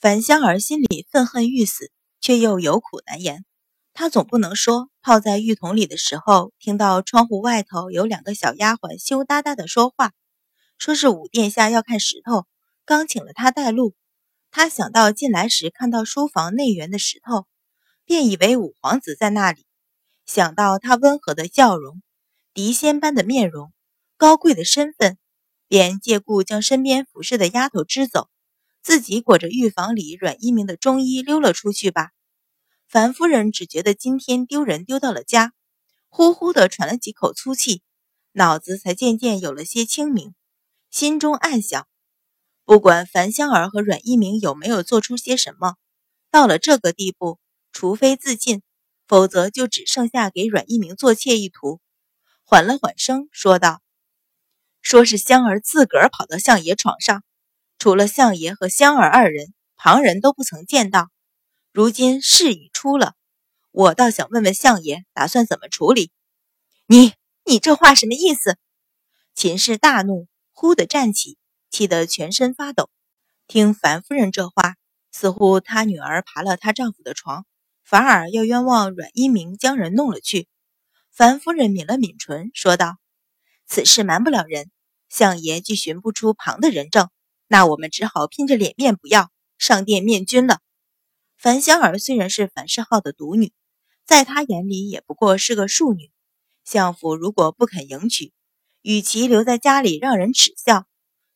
樊香儿心里愤恨欲死，却又有苦难言。她总不能说泡在浴桶里的时候，听到窗户外头有两个小丫鬟羞答答的说话，说是五殿下要看石头，刚请了她带路。她想到进来时看到书房内园的石头，便以为五皇子在那里。想到他温和的笑容、狄仙般的面容、高贵的身份，便借故将身边服侍的丫头支走。自己裹着浴房里阮一鸣的中衣溜了出去吧。樊夫人只觉得今天丢人丢到了家，呼呼的喘了几口粗气，脑子才渐渐有了些清明，心中暗想：不管樊香儿和阮一鸣有没有做出些什么，到了这个地步，除非自尽，否则就只剩下给阮一鸣做妾一途。缓了缓声，说道：“说是香儿自个儿跑到相爷床上。”除了相爷和香儿二人，旁人都不曾见到。如今事已出了，我倒想问问相爷，打算怎么处理？你你这话什么意思？秦氏大怒，忽地站起，气得全身发抖。听樊夫人这话，似乎她女儿爬了她丈夫的床，反而要冤枉阮一鸣将人弄了去。樊夫人抿了抿唇，说道：“此事瞒不了人，相爷既寻不出旁的人证。”那我们只好拼着脸面不要上殿面君了。樊香儿虽然是樊世浩的独女，在他眼里也不过是个庶女。相府如果不肯迎娶，与其留在家里让人耻笑，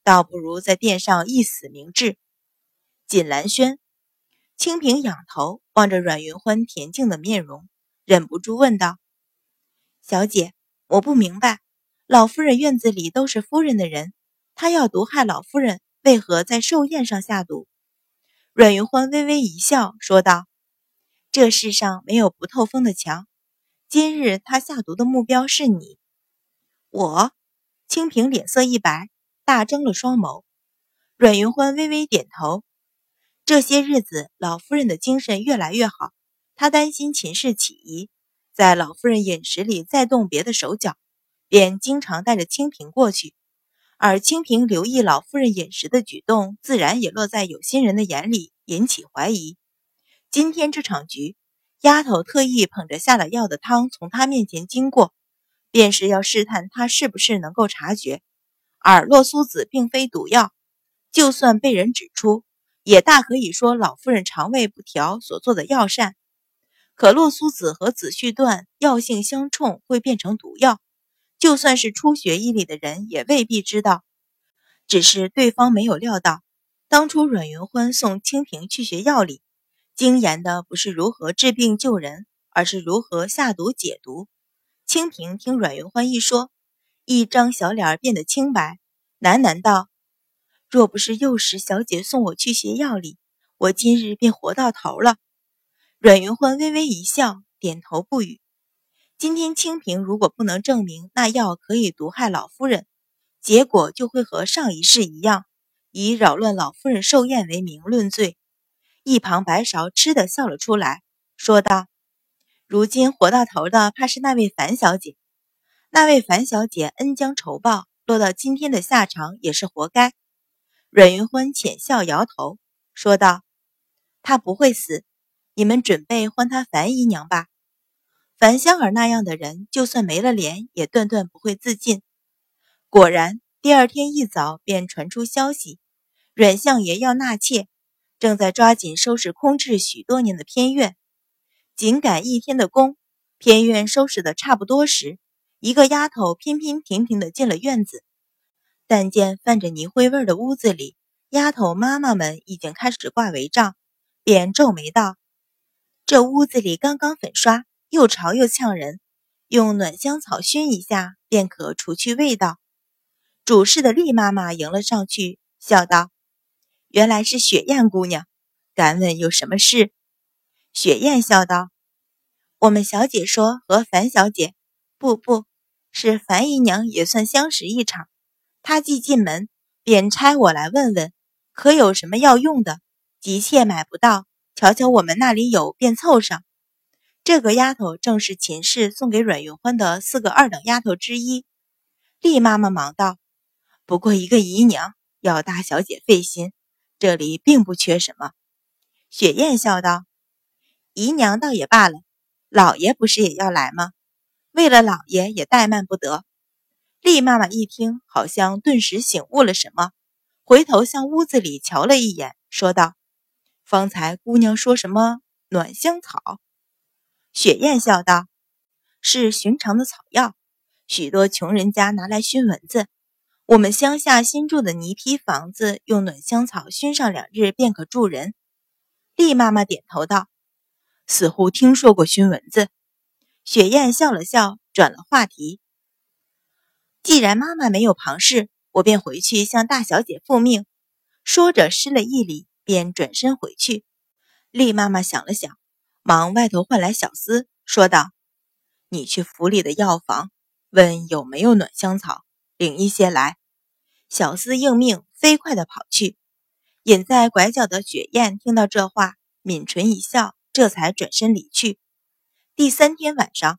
倒不如在殿上一死明志。锦兰轩，清平仰头望着阮云欢恬静的面容，忍不住问道：“小姐，我不明白，老夫人院子里都是夫人的人，她要毒害老夫人。”为何在寿宴上下毒？阮云欢微微一笑，说道：“这世上没有不透风的墙。今日他下毒的目标是你。”我，清平脸色一白，大睁了双眸。阮云欢微微点头。这些日子，老夫人的精神越来越好。他担心秦氏起疑，在老夫人饮食里再动别的手脚，便经常带着清平过去。而清平留意老夫人饮食的举动，自然也落在有心人的眼里，引起怀疑。今天这场局，丫头特意捧着下了药的汤从他面前经过，便是要试探他是不是能够察觉。而洛苏子并非毒药，就算被人指出，也大可以说老夫人肠胃不调所做的药膳。可洛苏子和紫絮段药性相冲，会变成毒药。就算是初学医理的人，也未必知道。只是对方没有料到，当初阮云欢送清平去学药理，精研的不是如何治病救人，而是如何下毒解毒。清平听阮云欢一说，一张小脸变得清白，喃喃道：“若不是幼时小姐送我去学药理，我今日便活到头了。”阮云欢微微一笑，点头不语。今天清平如果不能证明那药可以毒害老夫人，结果就会和上一世一样，以扰乱老夫人寿宴为名论罪。一旁白芍吃的笑了出来，说道：“如今活到头的，怕是那位樊小姐。那位樊小姐恩将仇报，落到今天的下场也是活该。”阮云欢浅笑摇头，说道：“她不会死，你们准备换她樊姨娘吧。”樊香儿那样的人，就算没了脸，也断断不会自尽。果然，第二天一早便传出消息，阮相爷要纳妾，正在抓紧收拾空置许多年的偏院。仅赶一天的工，偏院收拾的差不多时，一个丫头翩翩停停的进了院子。但见泛着泥灰味的屋子里，丫头妈妈们已经开始挂帷帐，便皱眉道：“这屋子里刚刚粉刷。”又潮又呛人，用暖香草熏一下便可除去味道。主事的厉妈妈迎了上去，笑道：“原来是雪雁姑娘，敢问有什么事？”雪雁笑道：“我们小姐说和樊小姐，不不是樊姨娘也算相识一场。她既进门，便差我来问问，可有什么要用的？急切买不到，瞧瞧我们那里有，便凑上。”这个丫头正是秦氏送给阮云欢的四个二等丫头之一。厉妈妈忙道：“不过一个姨娘，要大小姐费心，这里并不缺什么。雪雁笑道：“姨娘倒也罢了，老爷不是也要来吗？为了老爷也怠慢不得。”丽妈妈一听，好像顿时醒悟了什么，回头向屋子里瞧了一眼，说道：“方才姑娘说什么暖香草？”雪雁笑道：“是寻常的草药，许多穷人家拿来熏蚊子。我们乡下新住的泥坯房子，用暖香草熏上两日便可住人。”丽妈妈点头道：“似乎听说过熏蚊子。”雪雁笑了笑，转了话题。既然妈妈没有旁事，我便回去向大小姐复命。说着施了一礼，便转身回去。厉妈妈想了想，忙外头唤来小厮，说道：“你去府里的药房，问有没有暖香草，领一些来。”小厮应命，飞快地跑去。隐在拐角的雪雁听到这话，抿唇一笑，这才转身离去。第三天晚上。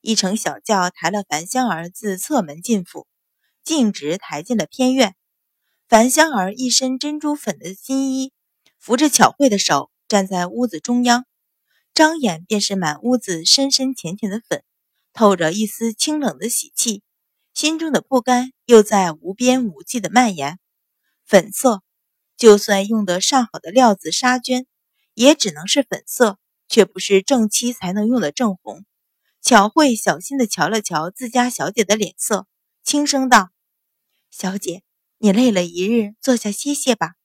一乘小轿抬了樊香儿自侧门进府，径直抬进了偏院。樊香儿一身珍珠粉的新衣，扶着巧慧的手站在屋子中央，张眼便是满屋子深深浅浅的粉，透着一丝清冷的喜气。心中的不甘又在无边无际的蔓延。粉色，就算用得上好的料子纱绢，也只能是粉色，却不是正妻才能用的正红。巧慧小心地瞧了瞧自家小姐的脸色，轻声道：“小姐，你累了一日，坐下歇歇吧。”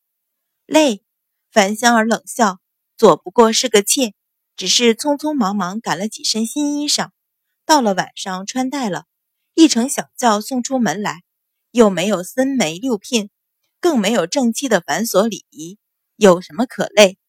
累？樊香儿冷笑：“左不过是个妾，只是匆匆忙忙赶了几身新衣裳，到了晚上穿戴了，一乘小轿送出门来，又没有森媒六聘，更没有正妻的繁琐礼仪，有什么可累？”